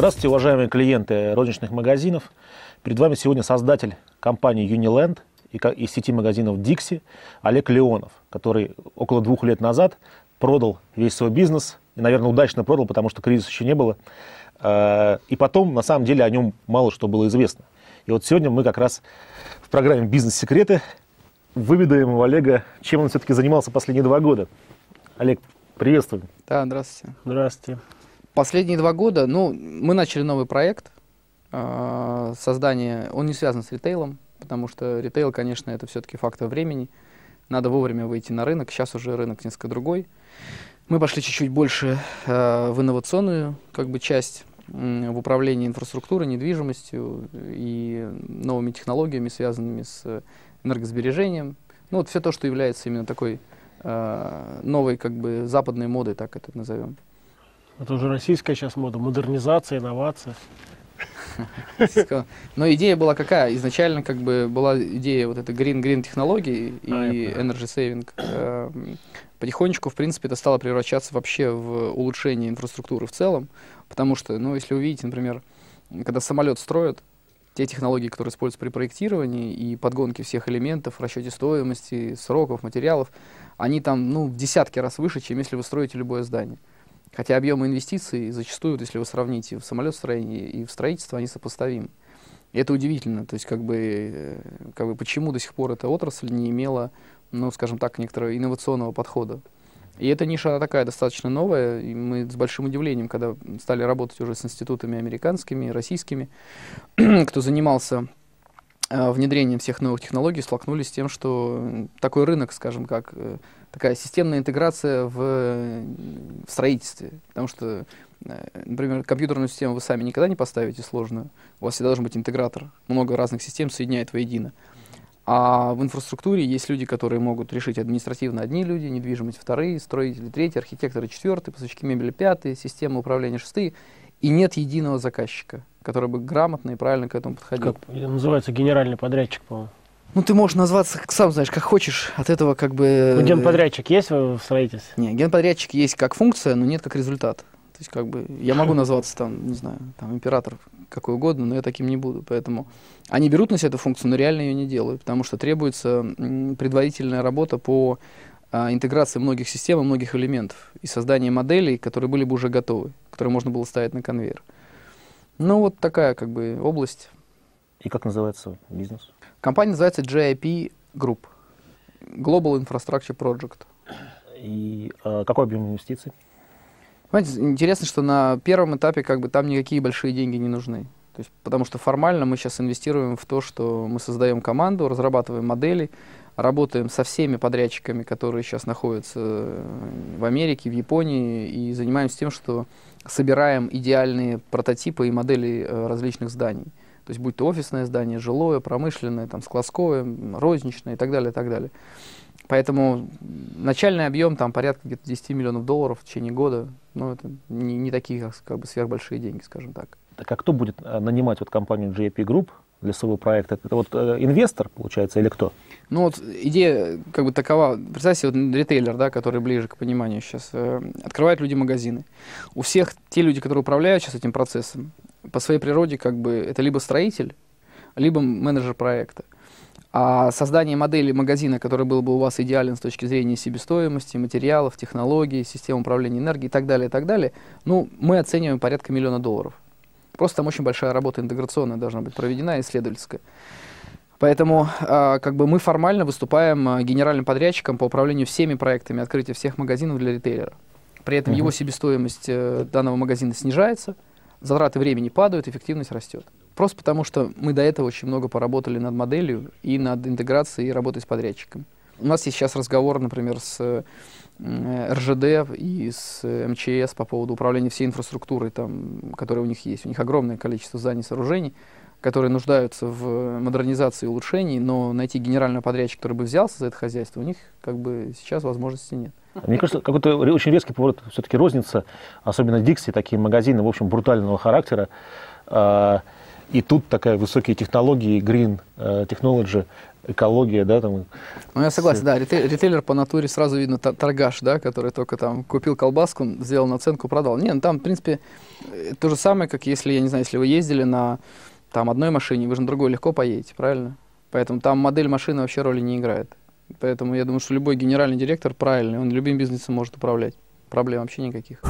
Здравствуйте, уважаемые клиенты розничных магазинов. Перед вами сегодня создатель компании Uniland и из сети магазинов Dixie Олег Леонов, который около двух лет назад продал весь свой бизнес, и, наверное, удачно продал, потому что кризиса еще не было. Э, и потом, на самом деле, о нем мало что было известно. И вот сегодня мы как раз в программе «Бизнес-секреты» выведаем у Олега, чем он все-таки занимался последние два года. Олег, приветствую. Да, здравствуйте. Здравствуйте. Последние два года, ну, мы начали новый проект э, создания, он не связан с ритейлом, потому что ритейл, конечно, это все-таки фактор времени. Надо вовремя выйти на рынок. Сейчас уже рынок несколько другой. Мы пошли чуть-чуть больше э, в инновационную как бы, часть в управлении инфраструктурой, недвижимостью и новыми технологиями, связанными с энергосбережением. Ну, вот все то, что является именно такой э, новой, как бы, западной модой, так это назовем. Это уже российская сейчас мода, модернизация, инновация. Но идея была какая? Изначально как бы была идея вот этой green-green технологии и а, energy saving. Эм, потихонечку, в принципе, это стало превращаться вообще в улучшение инфраструктуры в целом, потому что, ну, если вы видите, например, когда самолет строят, те технологии, которые используются при проектировании и подгонке всех элементов, расчете стоимости, сроков, материалов, они там, ну, в десятки раз выше, чем если вы строите любое здание. Хотя объемы инвестиций зачастую, если вы сравните в самолетостроении и в строительство, они сопоставимы. И это удивительно. То есть, как бы, э, как бы, почему до сих пор эта отрасль не имела, ну, скажем так, некоторого инновационного подхода. И эта ниша, она такая достаточно новая, и мы с большим удивлением, когда стали работать уже с институтами американскими, российскими, кто занимался внедрением всех новых технологий, столкнулись с тем, что такой рынок, скажем, как э, такая системная интеграция в, в строительстве. Потому что, э, например, компьютерную систему вы сами никогда не поставите сложную. У вас всегда должен быть интегратор. Много разных систем соединяет воедино. А в инфраструктуре есть люди, которые могут решить административно одни люди, недвижимость вторые, строители третьи, архитекторы четвертые, поставщики мебели пятые, система управления шестые. И нет единого заказчика, который бы грамотно и правильно к этому подходил. Как называется генеральный подрядчик, по-моему. Ну, ты можешь назваться, сам знаешь, как хочешь. От этого как бы... Ну, генподрядчик есть в строительстве? Не, генподрядчик есть как функция, но нет как результат. То есть, как бы, я могу назваться там, не знаю, там, император какой угодно, но я таким не буду. Поэтому они берут на себя эту функцию, но реально ее не делают, потому что требуется предварительная работа по а, интеграции многих систем и многих элементов и создание моделей, которые были бы уже готовы, которые можно было ставить на конвейер. Ну, вот такая, как бы, область. И как называется бизнес? Компания называется GIP Group. Global Infrastructure Project. И э, какой объем инвестиций? Понимаете, интересно, что на первом этапе как бы там никакие большие деньги не нужны. То есть, потому что формально мы сейчас инвестируем в то, что мы создаем команду, разрабатываем модели, работаем со всеми подрядчиками, которые сейчас находятся в Америке, в Японии, и занимаемся тем, что собираем идеальные прототипы и модели э, различных зданий. То есть будь то офисное здание, жилое, промышленное, там, складское, розничное и так далее, и так далее. Поэтому начальный объем там порядка где-то 10 миллионов долларов в течение года. Ну, это не, не такие как бы сверхбольшие деньги, скажем так. Так а кто будет э, нанимать вот компанию GAP Group для своего проекта? Это вот э, инвестор, получается, или кто? Ну вот идея как бы такова. Представьте, вот ритейлер, да, который ближе к пониманию сейчас. Э, открывают люди магазины. У всех те люди, которые управляют сейчас этим процессом, по своей природе как бы это либо строитель, либо менеджер проекта. А создание модели магазина, который был бы у вас идеален с точки зрения себестоимости, материалов, технологий, систем управления энергией и так далее, и так далее, ну, мы оцениваем порядка миллиона долларов. Просто там очень большая работа интеграционная должна быть проведена, исследовательская. Поэтому э, как бы мы формально выступаем э, генеральным подрядчиком по управлению всеми проектами открытия всех магазинов для ритейлера. При этом uh-huh. его себестоимость э, данного магазина снижается, затраты времени падают, эффективность растет. Просто потому, что мы до этого очень много поработали над моделью и над интеграцией и работой с подрядчиком. У нас есть сейчас разговор, например, с РЖД и с МЧС по поводу управления всей инфраструктурой, там, которая у них есть. У них огромное количество зданий, сооружений, которые нуждаются в модернизации и улучшении, но найти генерального подрядчика, который бы взялся за это хозяйство, у них как бы сейчас возможности нет. Мне кажется, какой-то очень резкий поворот все-таки розница, особенно Дикси, такие магазины, в общем, брутального характера. А, и тут такая высокие технологии, green э, technology, экология, да, там. Ну, я согласен, да, ритейлер, ритейлер по натуре сразу видно торгаш, да, который только там купил колбаску, сделал наценку, продал. Не, ну там, в принципе, э, то же самое, как если, я не знаю, если вы ездили на там одной машине, вы же на другой легко поедете, правильно? Поэтому там модель машины вообще роли не играет. Поэтому я думаю, что любой генеральный директор правильный, он любым бизнесом может управлять. Проблем вообще никаких.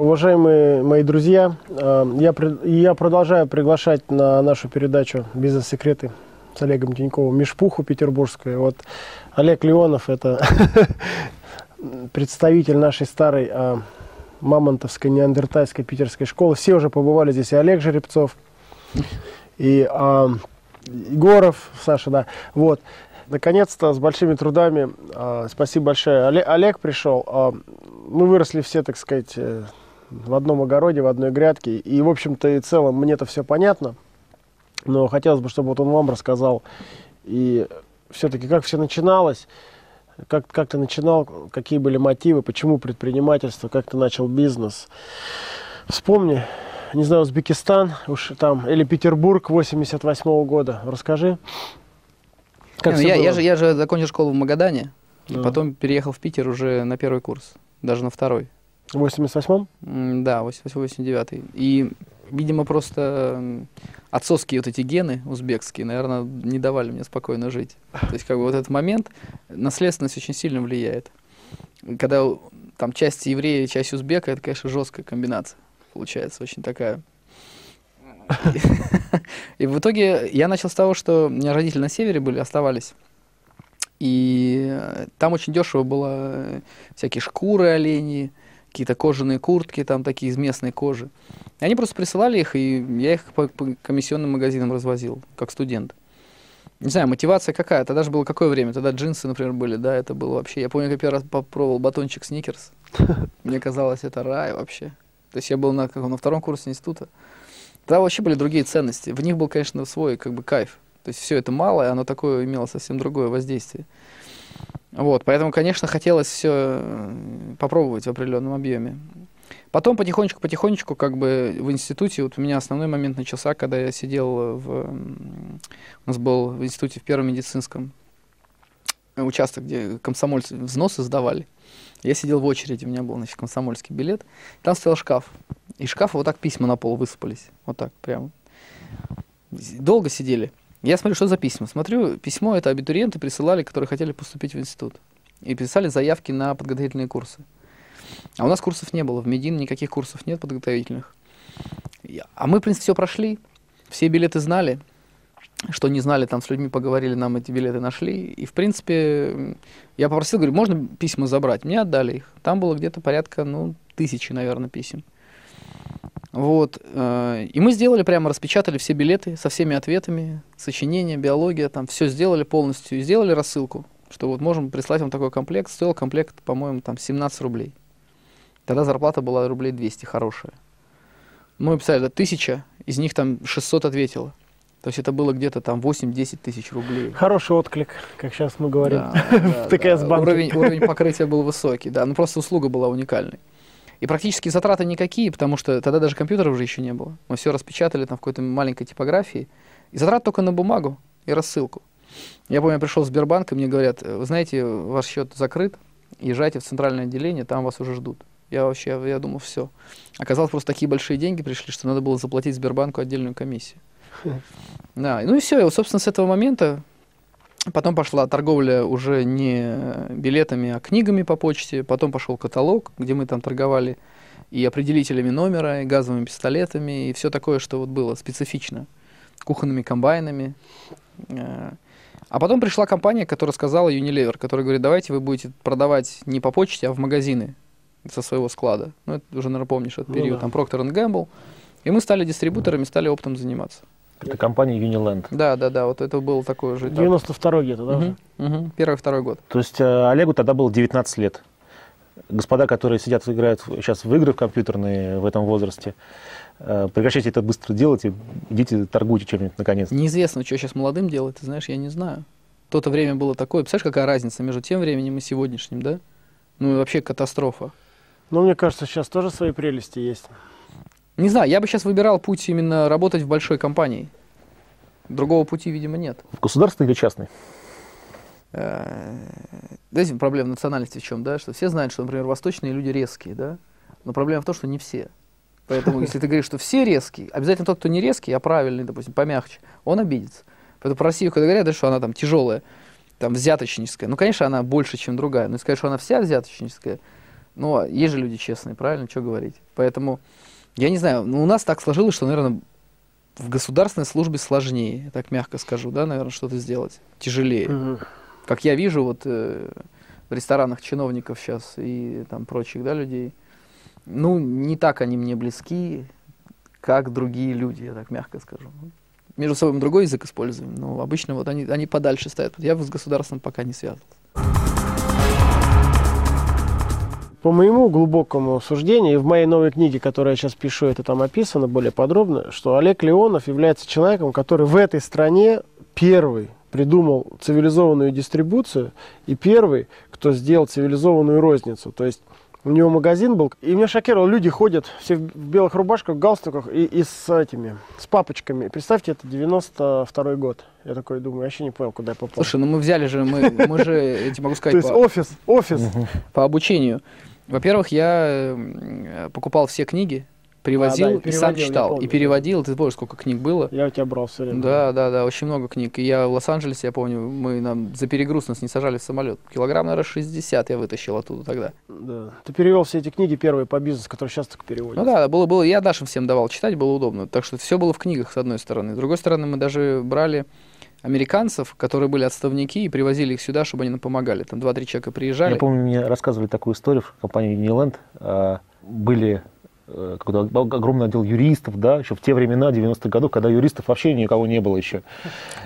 Уважаемые мои друзья, э, я, я продолжаю приглашать на нашу передачу «Бизнес-секреты» с Олегом Тиньковым Мишпуху петербургскую. Вот Олег Леонов – это представитель нашей старой а, мамонтовской, неандертальской питерской школы. Все уже побывали здесь, и Олег Жеребцов, и а, Егоров, Саша, да. Вот. Наконец-то с большими трудами, спасибо большое, Олег, пришел. Мы выросли все, так сказать, э, в одном огороде, в одной грядке. И, в общем-то, и целом мне это все понятно. Но хотелось бы, чтобы вот он вам рассказал. И все-таки, как все начиналось, как, как ты начинал, какие были мотивы, почему предпринимательство, как ты начал бизнес. Вспомни, не знаю, Узбекистан уж там, или Петербург 88 -го года. Расскажи. Как ну, я, я, же, я же закончил школу в Магадане, да. и потом переехал в Питер уже на первый курс, даже на второй. В 88-м? Да, 88-89. И, видимо, просто отцовские вот эти гены узбекские, наверное, не давали мне спокойно жить. То есть, как бы вот этот момент, наследственность очень сильно влияет. Когда там часть еврея, часть узбека, это, конечно, жесткая комбинация. Получается очень такая. И в итоге я начал с того, что у меня родители на севере были, оставались. И там очень дешево было всякие шкуры оленей, какие-то кожаные куртки, там такие из местной кожи. И они просто присылали их, и я их по, по комиссионным магазинам развозил, как студент. Не знаю, мотивация какая. Тогда же было какое время? Тогда джинсы, например, были, да, это было вообще... Я помню, как первый раз попробовал батончик Сникерс. Мне казалось, это рай вообще. То есть я был на, как, на втором курсе института. Тогда вообще были другие ценности. В них был, конечно, свой как бы кайф. То есть все это малое, оно такое имело совсем другое воздействие. Вот, поэтому, конечно, хотелось все э, попробовать в определенном объеме. Потом потихонечку-потихонечку, как бы в институте, вот у меня основной момент начался, когда я сидел в... У нас был в институте в первом медицинском участок, где комсомольцы взносы сдавали. Я сидел в очереди, у меня был, значит, комсомольский билет. Там стоял шкаф. И шкафа вот так письма на пол высыпались. Вот так прямо. Долго сидели. Я смотрю, что за письма. Смотрю, письмо это абитуриенты присылали, которые хотели поступить в институт. И писали заявки на подготовительные курсы. А у нас курсов не было. В Медин никаких курсов нет подготовительных. А мы, в принципе, все прошли. Все билеты знали. Что не знали, там с людьми поговорили, нам эти билеты нашли. И, в принципе, я попросил, говорю, можно письма забрать? Мне отдали их. Там было где-то порядка, ну, тысячи, наверное, писем. Вот. Э, и мы сделали прямо, распечатали все билеты со всеми ответами, сочинения, биология, там все сделали полностью. И сделали рассылку, что вот можем прислать вам такой комплект. Стоил комплект, по-моему, там 17 рублей. Тогда зарплата была рублей 200, хорошая. Мы писали, да, тысяча, из них там 600 ответило. То есть это было где-то там 8-10 тысяч рублей. Хороший отклик, как сейчас мы говорим. Да, да, да. Уровень, уровень покрытия был высокий, да. Ну просто услуга была уникальной. И практически затраты никакие, потому что тогда даже компьютеров уже еще не было. Мы все распечатали там в какой-то маленькой типографии. И затрат только на бумагу и рассылку. Я помню, я пришел в Сбербанк, и мне говорят, вы знаете, ваш счет закрыт, езжайте в центральное отделение, там вас уже ждут. Я вообще, я думал, все. Оказалось, просто такие большие деньги пришли, что надо было заплатить Сбербанку отдельную комиссию. Да, ну и все, и, собственно, с этого момента Потом пошла торговля уже не билетами, а книгами по почте. Потом пошел каталог, где мы там торговали и определителями номера, и газовыми пистолетами, и все такое, что вот было специфично. Кухонными комбайнами. Э, а потом пришла компания, которая сказала Unilever, которая говорит, давайте вы будете продавать не по почте, а в магазины со своего склада. Ну, это уже, наверное, помнишь этот ну, период. Да. Там Procter Gamble. И мы стали дистрибуторами, стали оптом заниматься. Это компания Uniland. Да, да, да, вот это был такой же. 92 где-то, да? Угу, угу. Первый, второй год. То есть э, Олегу тогда было 19 лет. Господа, которые сидят, играют сейчас в игры в компьютерные в этом возрасте, э, прекращайте это быстро делать и идите торгуйте чем-нибудь наконец. Неизвестно, что сейчас молодым делать, ты знаешь, я не знаю. То-то время было такое. Представляешь, какая разница между тем временем и сегодняшним, да? Ну и вообще катастрофа. Ну, мне кажется, сейчас тоже свои прелести есть. Не знаю, я бы сейчас выбирал путь именно работать в большой компании. Другого пути, видимо, нет. Государственный или частный? Э, Знаете, проблема национальности в чем, да? Что все знают, что, например, восточные люди резкие, да? Но проблема в том, что не все. Поэтому, если ты говоришь, что все резкие, обязательно тот, кто не резкий, а правильный, допустим, помягче, он обидится. Поэтому про Россию, когда говорят, да, что она там тяжелая, там взяточническая, ну, конечно, она больше, чем другая. Но сказать, что она вся взяточническая, ну, а есть же люди честные, правильно, что говорить. Поэтому, я не знаю, ну, у нас так сложилось, что, наверное, в государственной службе сложнее, так мягко скажу, да, наверное, что-то сделать, тяжелее. Мгм. Как я вижу вот э, в ресторанах чиновников сейчас и там прочих, да, людей, ну, не так они мне близки, как другие люди, я так мягко скажу. Между собой мы другой язык используем, но обычно вот они, они подальше стоят. Я с государством пока не связан. По моему глубокому суждению, и в моей новой книге, которую я сейчас пишу, это там описано более подробно, что Олег Леонов является человеком, который в этой стране первый придумал цивилизованную дистрибуцию и первый, кто сделал цивилизованную розницу. То есть у него магазин был, и меня шокировало, люди ходят все в белых рубашках, галстуках и, и с этими, с папочками. Представьте, это 92 год. Я такой думаю, я вообще не понял, куда я попал. Слушай, ну мы взяли же, мы, мы же, я тебе могу То сказать, есть по, офис, офис. по обучению. Во-первых, я э, покупал все книги, привозил А, да, и и сам читал. помню, И да. переводил, ты помнишь, сколько книг было? Я у тебя брал все время. Да, да, да, очень много книг. И я в Лос-Анджелесе, я помню, мы нам за перегруз нас не сажали в самолет. Килограмм, наверное, 60 я вытащил оттуда тогда. Да. Ты перевел все эти книги первые по бизнесу, которые сейчас только переводят. Ну да, было, было. Я нашим всем давал читать, было удобно. Так что все было в книгах, с одной стороны. С другой стороны, мы даже брали американцев, которые были отставники, и привозили их сюда, чтобы они нам помогали. Там два-три человека приезжали. Я помню, мне рассказывали такую историю в компании Uniland. А, Были э, какой-то огромный отдел юристов, да, еще в те времена, 90-х годов, когда юристов вообще никого не было еще.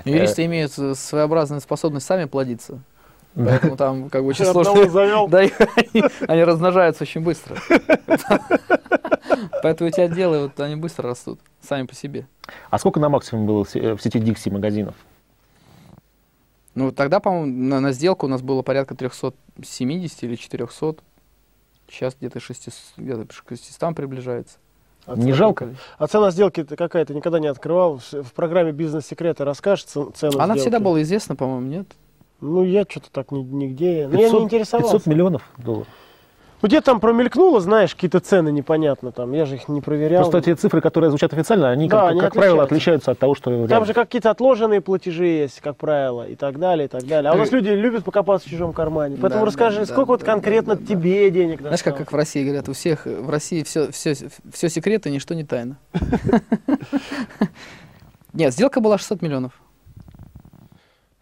Юристы имеют э, своеобразную способность сами плодиться. Поэтому там как бы очень сложно. завел. Да, и они, они размножаются очень быстро. Поэтому эти отделы, вот, они быстро растут, сами по себе. А сколько на максимум было в сети Dixie магазинов? Ну, тогда, по-моему, на, на сделку у нас было порядка 370 или 400. Сейчас где-то 600, где-то к 600 приближается. А Не цена- жалко? А цена сделки ты какая? Ты никогда не открывал? В программе «Бизнес-секреты» расскажешь цену Она сделки? всегда была известна, по-моему, нет? Ну, я что-то так ни- нигде... Ну, я 500 не интересовался. 500 миллионов долларов. Ну, где там промелькнуло, знаешь, какие-то цены непонятно там. Я же их не проверял. Просто те цифры, которые звучат официально, они, Да, как, они как правило, отличаются. от того, что Там реально. же какие-то отложенные платежи есть, как правило, и так далее, и так далее. А у нас люди любят покопаться в чужом кармане. Поэтому Да, расскажи, да, сколько да, вот да, конкретно да, да, тебе денег Знаешь, как, как в России говорят, у всех в России все, все, все секреты, ничто не тайна. Нет, сделка была 600 миллионов.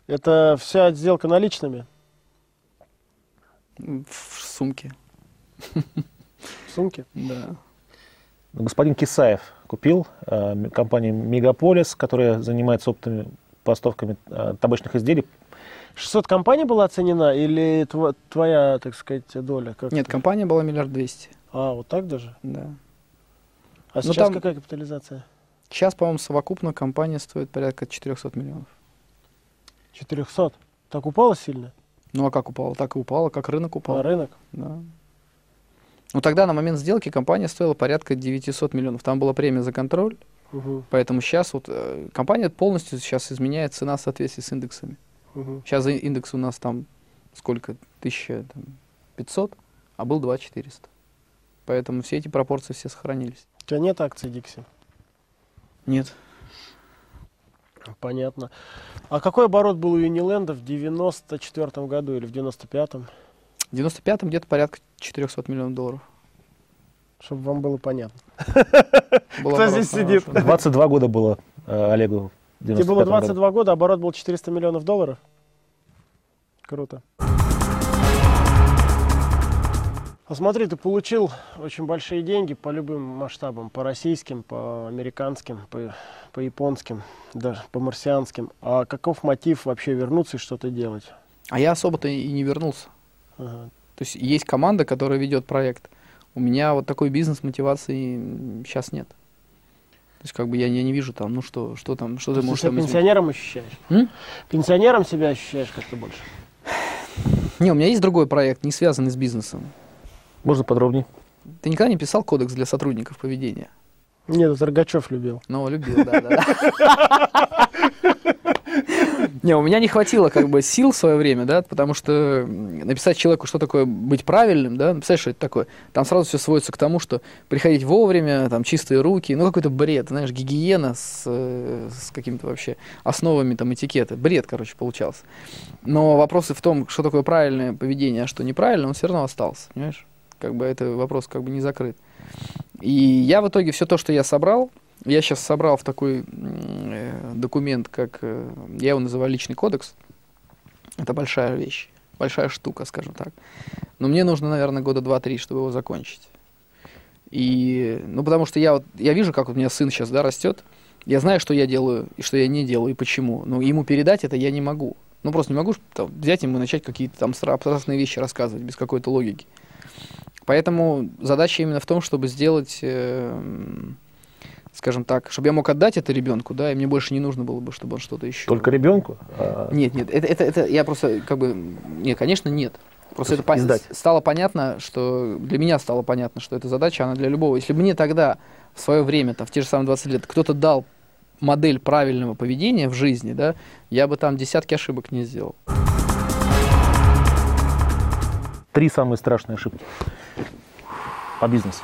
Это вся сделка наличными В сумке. В сумке? Да. Господин Кисаев купил э, компанию Мегаполис, которая занимается оптовыми поставками э, табачных изделий. 600 компаний была оценена или тво- твоя, так сказать, доля? Как Нет, это? компания была миллиард двести. А, вот так даже? Да. А Ну, сейчас там- какая капитализация? Сейчас, по-моему, совокупно компания стоит порядка 400 миллионов. 400. Так упала сильно? Ну а как упала? Так и упала, как рынок упал. А рынок? Да. Ну тогда на момент сделки компания стоила порядка 900 миллионов. Там была премия за контроль, Угу, поэтому сейчас вот э, компания полностью сейчас изменяет цена в соответствии с индексами. угу. Сейчас индекс у нас там сколько? 1500, а был 2400. Поэтому все эти пропорции все сохранились. У тебя нет акций Дикси? Нет. Понятно. А какой оборот был у Юниленда в 94 году или в 95-м? В 95-м где-то порядка 400 миллионов долларов. Чтобы вам было понятно. Был Кто здесь сидит? хороший. 22 года было э, Олегу Тебе 95 было году. 22 года, оборот был 400 миллионов долларов? Круто. А смотри, ты получил очень большие деньги по любым масштабам, по российским, по американским, по, по японским, даже по марсианским. А каков мотив вообще вернуться и что-то делать? А я особо-то и не вернулся. Ага. То есть есть команда, которая ведет проект. У меня вот такой бизнес-мотивации сейчас нет. То есть как бы я, я не вижу там, ну что, что там, что То ты можешь себя там изменить. пенсионером ощущаешь? М? Пенсионером себя ощущаешь как-то больше? Не, у меня есть другой проект, не связанный с бизнесом. Можно подробнее? Ты никогда не писал кодекс для сотрудников поведения? Нет, это любил. Ну, любил, да, да. Не, у меня не хватило как бы сил в свое время, да, потому что написать человеку, что такое быть правильным, да, написать, что это такое, там сразу все сводится к тому, что приходить вовремя, там чистые руки, ну какой-то бред, знаешь, гигиена с, с какими-то вообще основами там этикета, бред, короче, получался. Но вопросы в том, что такое правильное поведение, а что неправильно, он все равно остался, понимаешь? Как бы это вопрос как бы не закрыт. И я в итоге все то, что я собрал, я сейчас собрал в такой э, документ, как э, я его называю личный кодекс. Это большая вещь, большая штука, скажем так. Но мне нужно, наверное, года два-три, чтобы его закончить. И, ну, потому что я вот, я вижу, как у меня сын сейчас, да, растет. Я знаю, что я делаю и что я не делаю, и почему. Но ему передать это я не могу. Ну, просто не могу там, взять ему и начать какие-то там абстрактные вещи рассказывать без какой-то логики. Поэтому задача именно в том, чтобы сделать, э, скажем так, чтобы я мог отдать это ребенку, да, и мне больше не нужно было бы, чтобы он что-то еще. Только ребенку? А... Нет, нет, это, это, это я просто как бы, нет, конечно, нет. Просто это пон... стало понятно, что для меня стало понятно, что эта задача, она для любого. Если бы мне тогда, в свое время, там, в те же самые 20 лет, кто-то дал модель правильного поведения в жизни, да, я бы там десятки ошибок не сделал. Три самые страшные ошибки по бизнесу.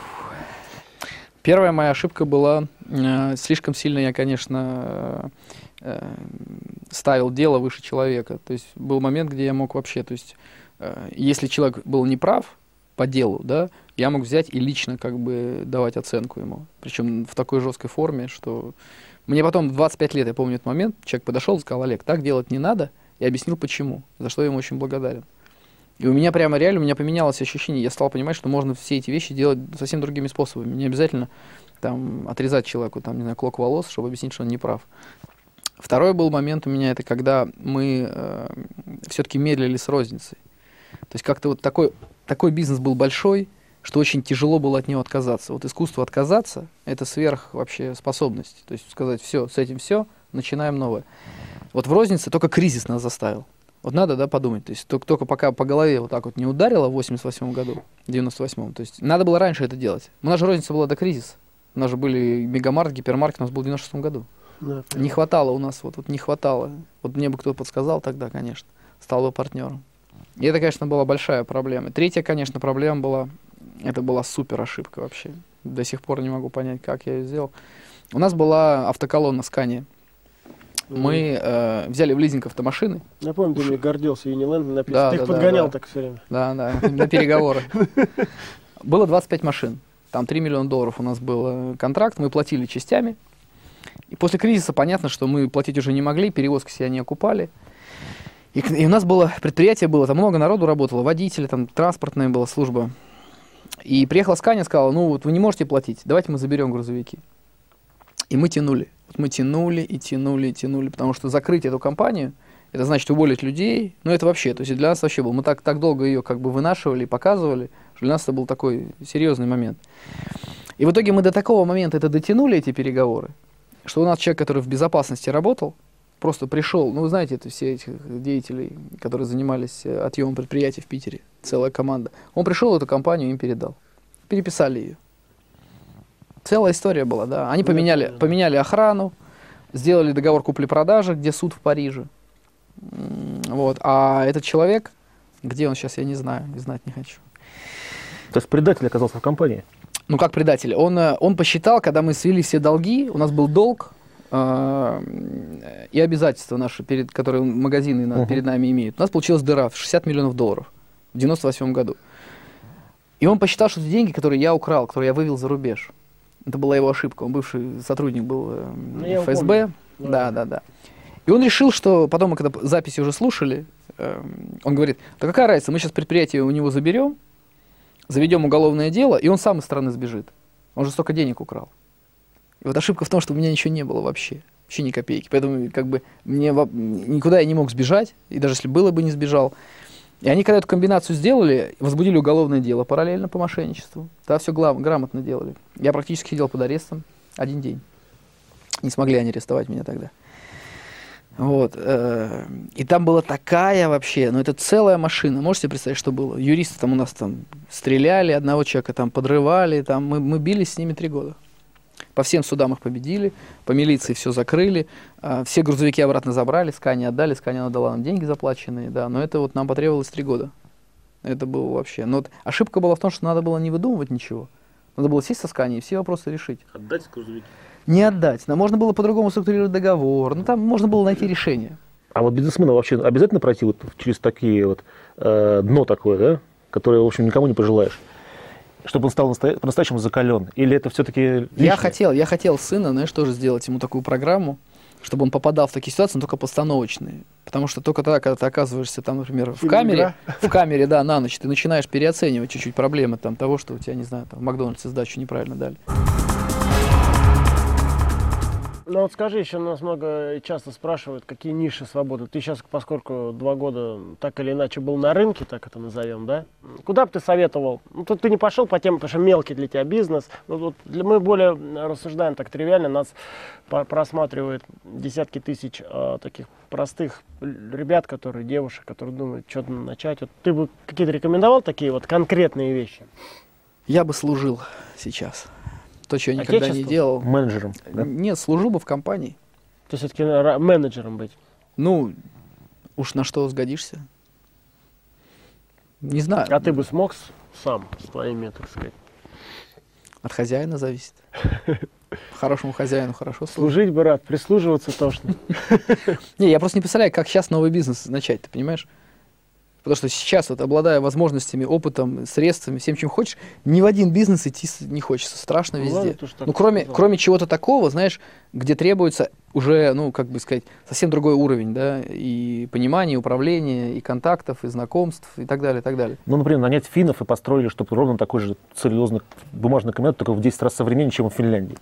Первая моя ошибка была, э, слишком сильно я, конечно, э, ставил дело выше человека. То есть был момент, где я мог вообще, то есть э, если человек был неправ по делу, да, я мог взять и лично как бы давать оценку ему. Причем в такой жесткой форме, что мне потом в 25 лет, я помню этот момент, человек подошел и сказал, Олег, так делать не надо, и объяснил почему, за что я ему очень благодарен. И у меня прямо реально, у меня поменялось ощущение. Я стал понимать, что можно все эти вещи делать совсем другими способами. Не обязательно там отрезать человеку, там, не знаю, клок волос, чтобы объяснить, что он не прав. Второй был момент у меня, это когда мы э, все-таки медлили с розницей. То есть как-то вот такой, такой бизнес был большой, что очень тяжело было от него отказаться. Вот искусство отказаться – это сверх вообще способность. То есть сказать, все, с этим все, начинаем новое. Вот в рознице только кризис нас заставил. Вот надо, да, подумать. То есть только, только пока по голове вот так вот не ударило в 88 году, в 98-м. То есть надо было раньше это делать. У нас же розница была до кризиса. У нас же были мегамаркет, гипермаркет, у нас был в 96 году. Да, не хватало у нас, вот, вот не хватало. Вот мне бы кто подсказал тогда, конечно, стал бы партнером. И это, конечно, была большая проблема. Третья, конечно, проблема была, это была супер ошибка вообще. До сих пор не могу понять, как я ее сделал. У нас была автоколонна Scania мы э, взяли в лизинг автомашины. Я помню, ты мне гордился Юниленд, написано. Да, ты да, их подгонял да, так все время. Да, да, на переговоры. Было 25 машин. Там 3 миллиона долларов у нас был контракт, мы платили частями. И после кризиса понятно, что мы платить уже не могли, перевозки себя не окупали. И, и у нас было предприятие было, там много народу работало, водители, там транспортная была служба. И приехала Сканя, сказала, ну вот вы не можете платить, давайте мы заберем грузовики. И мы тянули. Вот мы тянули и тянули и тянули, потому что закрыть эту компанию, это значит уволить людей, ну это вообще, то есть для нас вообще был, мы так, так долго ее как бы вынашивали и показывали, что для нас это был такой серьезный момент. И в итоге мы до такого момента это дотянули, эти переговоры, что у нас человек, который в безопасности работал, просто пришел, ну вы знаете, это все этих деятелей, которые занимались э, отъемом предприятий в Питере, целая команда, он пришел в эту компанию, им передал, переписали ее. Целая история была, да. Они ну, поменяли, поменяли охрану, сделали договор купли-продажи, где суд в Париже. Вот. А этот человек, где он сейчас, я не знаю, знать не хочу. То есть предатель оказался в компании? Ну как предатель? Он, э, он посчитал, когда мы свели все долги, у нас был долг э, и обязательства наши, перед, которые магазины на, uh-huh. перед нами имеют. У нас получилась дыра в 60 миллионов долларов в 98 году. И он посчитал, что это деньги, которые я украл, которые я вывел за рубеж. Это была его ошибка. Он бывший сотрудник был э, ну, ФСБ. Да, да, да. И он решил, что потом мы когда записи уже слушали, э, он говорит, да какая разница, мы сейчас предприятие у него заберем, заведем уголовное дело, и он сам из страны сбежит. Он же столько денег украл. И вот ошибка в том, что у меня ничего не было вообще. Вообще ни копейки. Поэтому как бы мне никуда я не мог сбежать. И даже если было бы, не сбежал. И они, когда эту комбинацию сделали, возбудили уголовное дело параллельно по мошенничеству. Да, все грамотно делали. Я практически сидел под арестом один день. Не смогли они арестовать меня тогда. Вот. Э, и там была такая вообще, ну это целая машина. Можете представить, что было? Юристы там у нас там стреляли, одного человека там подрывали, там мы, мы бились с ними три года. По всем судам их победили, по милиции все закрыли, а, все грузовики обратно забрали, Скане отдали, Скане отдала нам деньги заплаченные, да, но это вот нам потребовалось три года. Это было вообще. Но вот ошибка была в том, что надо было не выдумывать ничего. Надо было сесть со Скани и все вопросы решить. Отдать грузовики. Не отдать. Но можно было по-другому структурировать договор. Ну, там можно было найти решение. А вот бизнесмену вообще обязательно пройти вот через такие вот э, дно такое, да, которое, в общем, никому не пожелаешь? Чтобы он стал настоя- по-настоящему закален? Или это все-таки Я хотел, я хотел сына, знаешь, тоже сделать ему такую программу, чтобы он попадал в такие ситуации, но только постановочные. Потому что только тогда, когда ты оказываешься там, например, в камере, в камере, да, на ночь, ты начинаешь переоценивать чуть-чуть проблемы там того, что у тебя, не знаю, там в Макдональдсе сдачу неправильно дали. Ну вот скажи, еще нас много часто спрашивают, какие ниши свободны. Ты сейчас, поскольку два года так или иначе был на рынке, так это назовем, да? Куда бы ты советовал? Ну тут ты не пошел по тем, потому что мелкий для тебя бизнес. Ну, вот для, мы более рассуждаем так тривиально, нас просматривают десятки тысяч а, таких простых ребят, которые, девушек, которые думают, что начать. Вот ты бы какие-то рекомендовал такие вот конкретные вещи? Я бы служил сейчас. То, что я никогда не делал. менеджером? да? Нет, служил бы в компании. То есть все-таки менеджером быть. Ну, уж на что сгодишься. Не знаю. А ты бы смог сам, с твоими, так сказать, От хозяина зависит. Хорошему хозяину хорошо служить. служить бы рад, прислуживаться тошно. Не, я просто не представляю, как сейчас новый бизнес начать, ты понимаешь? Потому что сейчас, вот, обладая возможностями, опытом, средствами, всем, чем хочешь, ни в один бизнес идти не хочется. Страшно Ну, везде. ладно, то, Ну, кроме, сказал. кроме чего-то такого, знаешь, где требуется уже, ну, как бы сказать, совсем другой уровень, да, и понимания, и управления, и контактов, и знакомств, и так далее, и так далее. Ну, например, нанять финнов и построили, чтобы ровно такой же целлюлозный бумажный комбинат, только в 10 раз современнее, чем в Финляндии.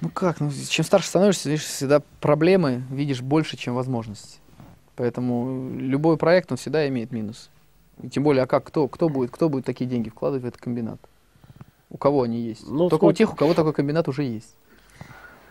Ну как, ну, чем старше становишься, видишь, всегда проблемы видишь больше, чем возможности. Поэтому любой проект, он всегда имеет минус. И тем более, а как, кто, кто, будет, кто будет такие деньги вкладывать в этот комбинат? У кого они есть? Ну, Только у смотри. тех, у кого такой комбинат уже есть.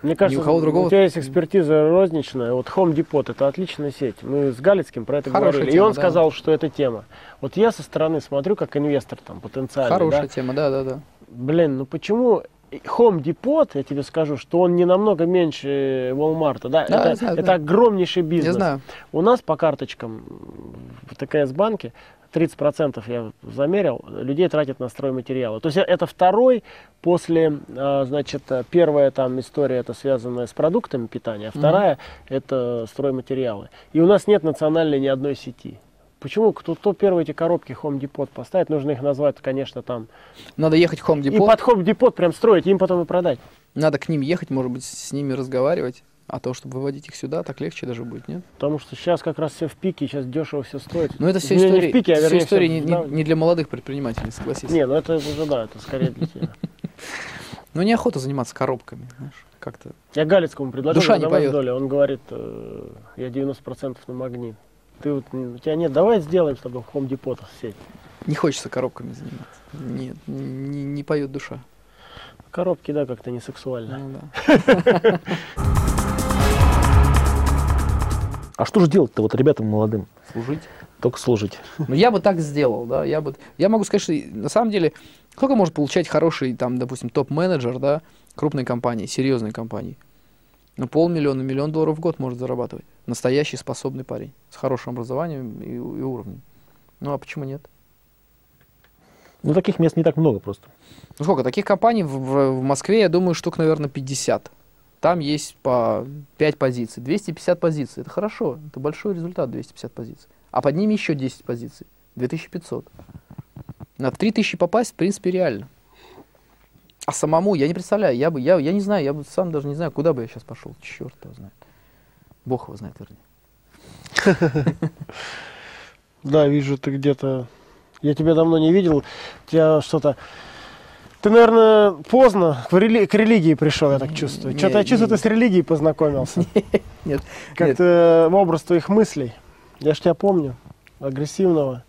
Мне кажется, у другого- у тебя есть экспертиза розничная. Вот Home Depot это отличная сеть. Мы с Галицким про это Хорошая говорили. и тема, он да. сказал, что это тема. Вот я со стороны смотрю, как инвестор там потенциальный. Хорошая да. тема, да, да, да. Блин, ну почему Home Depot, я тебе скажу, что он не намного меньше Walmart, да? Да, это, знаю, это огромнейший бизнес. Я знаю. У нас по карточкам в ТКС-банке 30% я замерил, людей тратят на стройматериалы. То есть это второй после, а, значит, первая там история, это связанная с продуктами питания, а вторая это стройматериалы. И у нас нет национальной ни одной сети. Почему? Кто, кто первые эти коробки Home Depot поставит? Нужно их назвать, конечно, там. Надо ехать в Home И Depot, под Home Depot прям строить, им потом и продать. надо к ним ехать, может быть, с ними разговаривать. А то, чтобы выводить их сюда, так легче даже будет, нет? Потому что сейчас как раз все в пике, сейчас дешево все стоит. Но это все Не- не в пике, а всё вернее, истории всё не, не- не для молодых предпринимателей, согласись. Не, ну это уже да, это скорее для тебя. Ну, неохота заниматься коробками, знаешь, как-то. Я Галицкому предложил Душа не поет. долю. Он говорит, э, я 90% на магнит. Ты вот, у тебя нет, давай сделаем с тобой в Home Depot сеть. Не хочется коробками заниматься. Нет, не, не поет душа. Коробки, да, как-то не сексуально. Ну да. А что же делать-то вот ребятам молодым? Служить. Только служить. Ну, я бы так сделал, да. Я, бы, я могу сказать, что на самом деле, сколько может получать хороший, там, допустим, топ-менеджер, да, крупной компании, серьезной компании? Ну, полмиллиона, миллион долларов в год может зарабатывать. Настоящий способный парень. С хорошим образованием и, и уровнем. Ну, а почему нет? Ну, таких мест не так много просто. Ну сколько, таких компаний в, в- в Москве, я думаю, штук, наверное, 50. Там есть по 5 позиций. 250 позиций. Это хорошо. Это большой результат, 250 позиций. А под ними еще 10 позиций. 2500. На 3000 попасть, в принципе, реально. А самому, я не представляю, я бы, я, я не знаю, я бы сам даже не знаю, куда бы я сейчас пошел. Черт его знает. Бог его знает, вернее. Да, вижу, ты где-то... Я тебя давно не видел. У тебя что-то... Ты, наверное, поздно к, рели- к религии пришел, я так чувствую. Что-то я чувствую, ты с религией познакомился. Нет, Как-то в образ твоих мыслей. Я ж тебя помню. Агрессивного.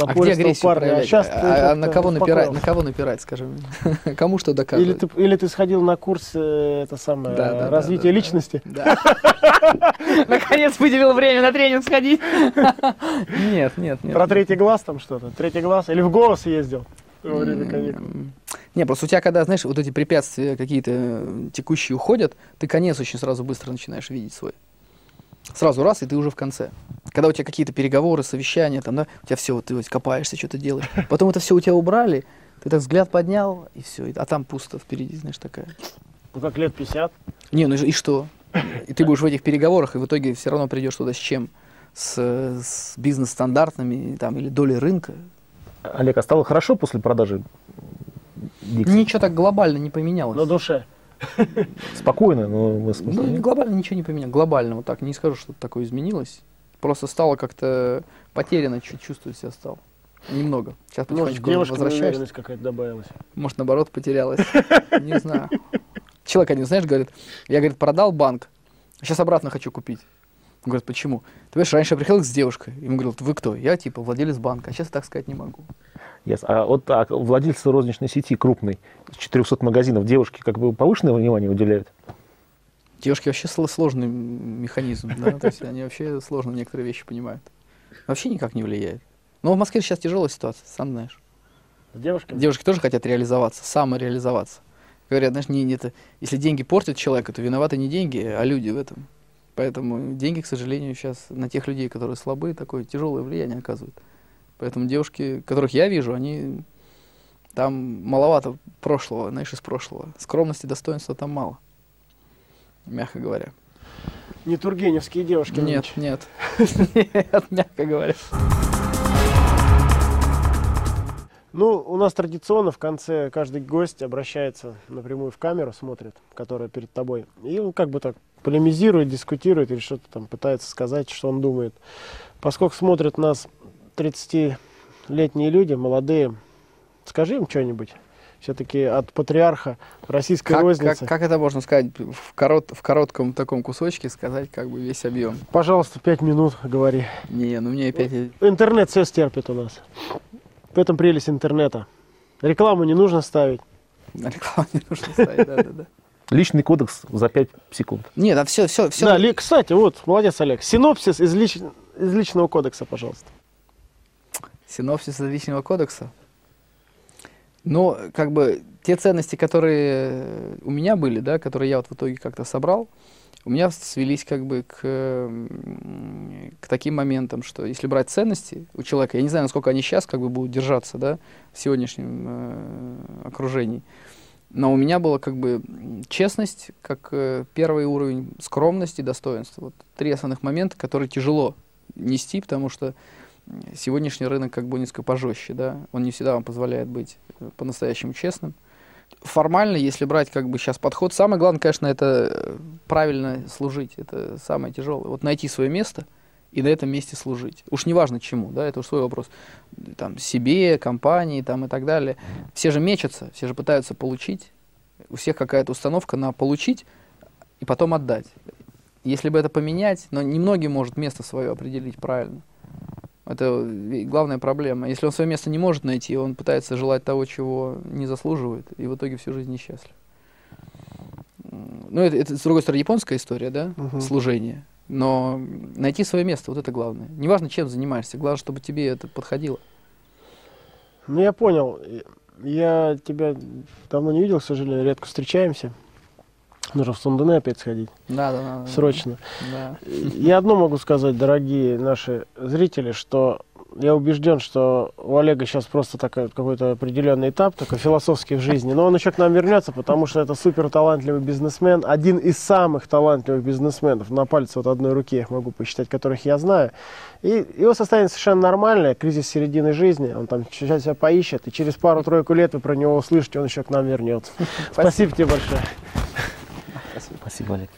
А где агрессию парня. проявлять? сейчас ты А- а на кого напирать? На кого напирать, скажи мне? Кому что Или доказывать? ты, или ты сходил на курс э, это самое, Да, да, развития да, да. личности? Да. Наконец выделил время на тренинг сходить. Нет, нет, нет. Про третий глаз там что-то? Третий глаз? Или в голос ездил во время каникул? Не, просто у тебя, когда, знаешь, вот эти препятствия какие-то э, текущие уходят, ты конец очень сразу быстро начинаешь видеть свой. Сразу раз, и ты уже в конце. Когда у тебя какие-то переговоры, совещания, там, да, у тебя все, вот ты вот копаешься, что-то делаешь. Потом это все у тебя убрали, ты так взгляд поднял, и все, а там пусто впереди, знаешь, такая. Ну, как лет 50. Не, ну и и что? И ты будешь в этих переговорах, и в итоге все равно придешь туда с чем? С, с бизнес-стандартами там, или долей рынка. Олег, а стало хорошо после продажи Dixie? Ничего так глобально не поменялось. На душе. Спокойно, но мы Ну, глобально ничего не поменялось. Глобально вот так. Не скажу, что такое изменилось. Просто стало как-то потеряно, чуть чувствовать себя стал. Немного. Сейчас Может, потихонечку девушка возвращаешься. уверенность какая-то добавилась. Может, наоборот, потерялась. Не знаю. Человек один, знаешь, говорит, я, говорит, продал банк, сейчас обратно хочу купить. Он говорит, почему? Ты понимаешь, раньше я приходил с девушкой, ему говорят, вы кто? Я, типа, владелец банка, а сейчас я так сказать не могу. Yes. А вот так, владельцы розничной сети крупной, с 400 магазинов, девушки как бы повышенное внимание уделяют? Девушки вообще сло- сложный механизм, да, то есть они вообще сложно некоторые вещи понимают. Вообще никак не влияет. Но в Москве сейчас тяжелая ситуация, сам знаешь. С девушками? Девушки тоже хотят реализоваться, самореализоваться. Говорят, знаешь, не, не это, если деньги портят человека, то виноваты не деньги, а люди в этом. Поэтому деньги, к сожалению, сейчас на тех людей, которые слабые, такое тяжелое влияние оказывают. Поэтому девушки, которых я вижу, они там маловато прошлого, знаешь, из прошлого. Скромности, достоинства там мало, мягко говоря. Не тургеневские девушки. Нет, нет. Нет, мягко говоря. Ну, у нас традиционно в конце каждый гость обращается напрямую в камеру, смотрит, которая перед тобой, и он как бы так полемизирует, дискутирует или что-то там пытается сказать, что он думает. Поскольку смотрят нас 30-летние люди, молодые, скажи им что-нибудь. Все-таки от патриарха российской Как, розницы. как- как это можно сказать в, корот, в коротком таком кусочке сказать как бы весь объем? Пожалуйста, пять минут говори. Не, ну мне опять... Интернет все стерпит у нас. В этом прелесть интернета. Рекламу не нужно ставить. Рекламу не нужно ставить, да-да-да. Личный кодекс за 5 секунд. Нет, а все, все, все. Да, кстати, вот, молодец, Олег. Синопсис из, лич- из личного кодекса, пожалуйста. Синопсис личного кодекса. Ну, как бы те ценности, которые у меня были, да, которые я вот в итоге как-то собрал, у меня свелись как бы к, к таким моментам, что если брать ценности у человека, я не знаю, насколько они сейчас как бы будут держаться, да, в сегодняшнем э, окружении, но у меня была как бы честность, как э, первый уровень, скромность и достоинство. Вот три основных момента, которые тяжело нести, потому что сегодняшний рынок как бы несколько пожестче, да, он не всегда вам позволяет быть э, по-настоящему честным. Формально, если брать как бы сейчас подход, самое главное, конечно, это э, правильно служить, это самое тяжелое. Вот найти свое место и на этом месте служить. Уж не важно чему, да, это уж свой вопрос. Там, себе, компании там, и так далее. Все же мечутся, все же пытаются получить. У всех какая-то установка на получить и потом отдать. Если бы это поменять, но немногим может место свое определить правильно. Это главная проблема. Если он свое место не может найти, он пытается желать того, чего не заслуживает, и в итоге всю жизнь несчастлив. Ну, это, это, с другой стороны, японская история, да, Мгм. служение. Но найти свое место, вот это главное. Неважно, чем занимаешься, главное, чтобы тебе это подходило. Ну, я понял. Я тебя давно не видел, к сожалению, редко встречаемся. Нужно в Сундуне опять сходить. Да, да, да. Срочно. Да. Я одно могу сказать, дорогие наши зрители, что я убежден, что у Олега сейчас просто такой какой-то определенный этап, такой философский в жизни, но он еще к нам вернется, потому что это супер талантливый бизнесмен, один из самых талантливых бизнесменов, на пальце вот одной руки я их могу посчитать, которых я знаю. И его состояние совершенно нормальное, кризис середины жизни, он там сейчас себя поищет, и через пару-тройку лет вы про него услышите, он еще к нам вернется. Спасибо тебе большое. Спасибо, Олег.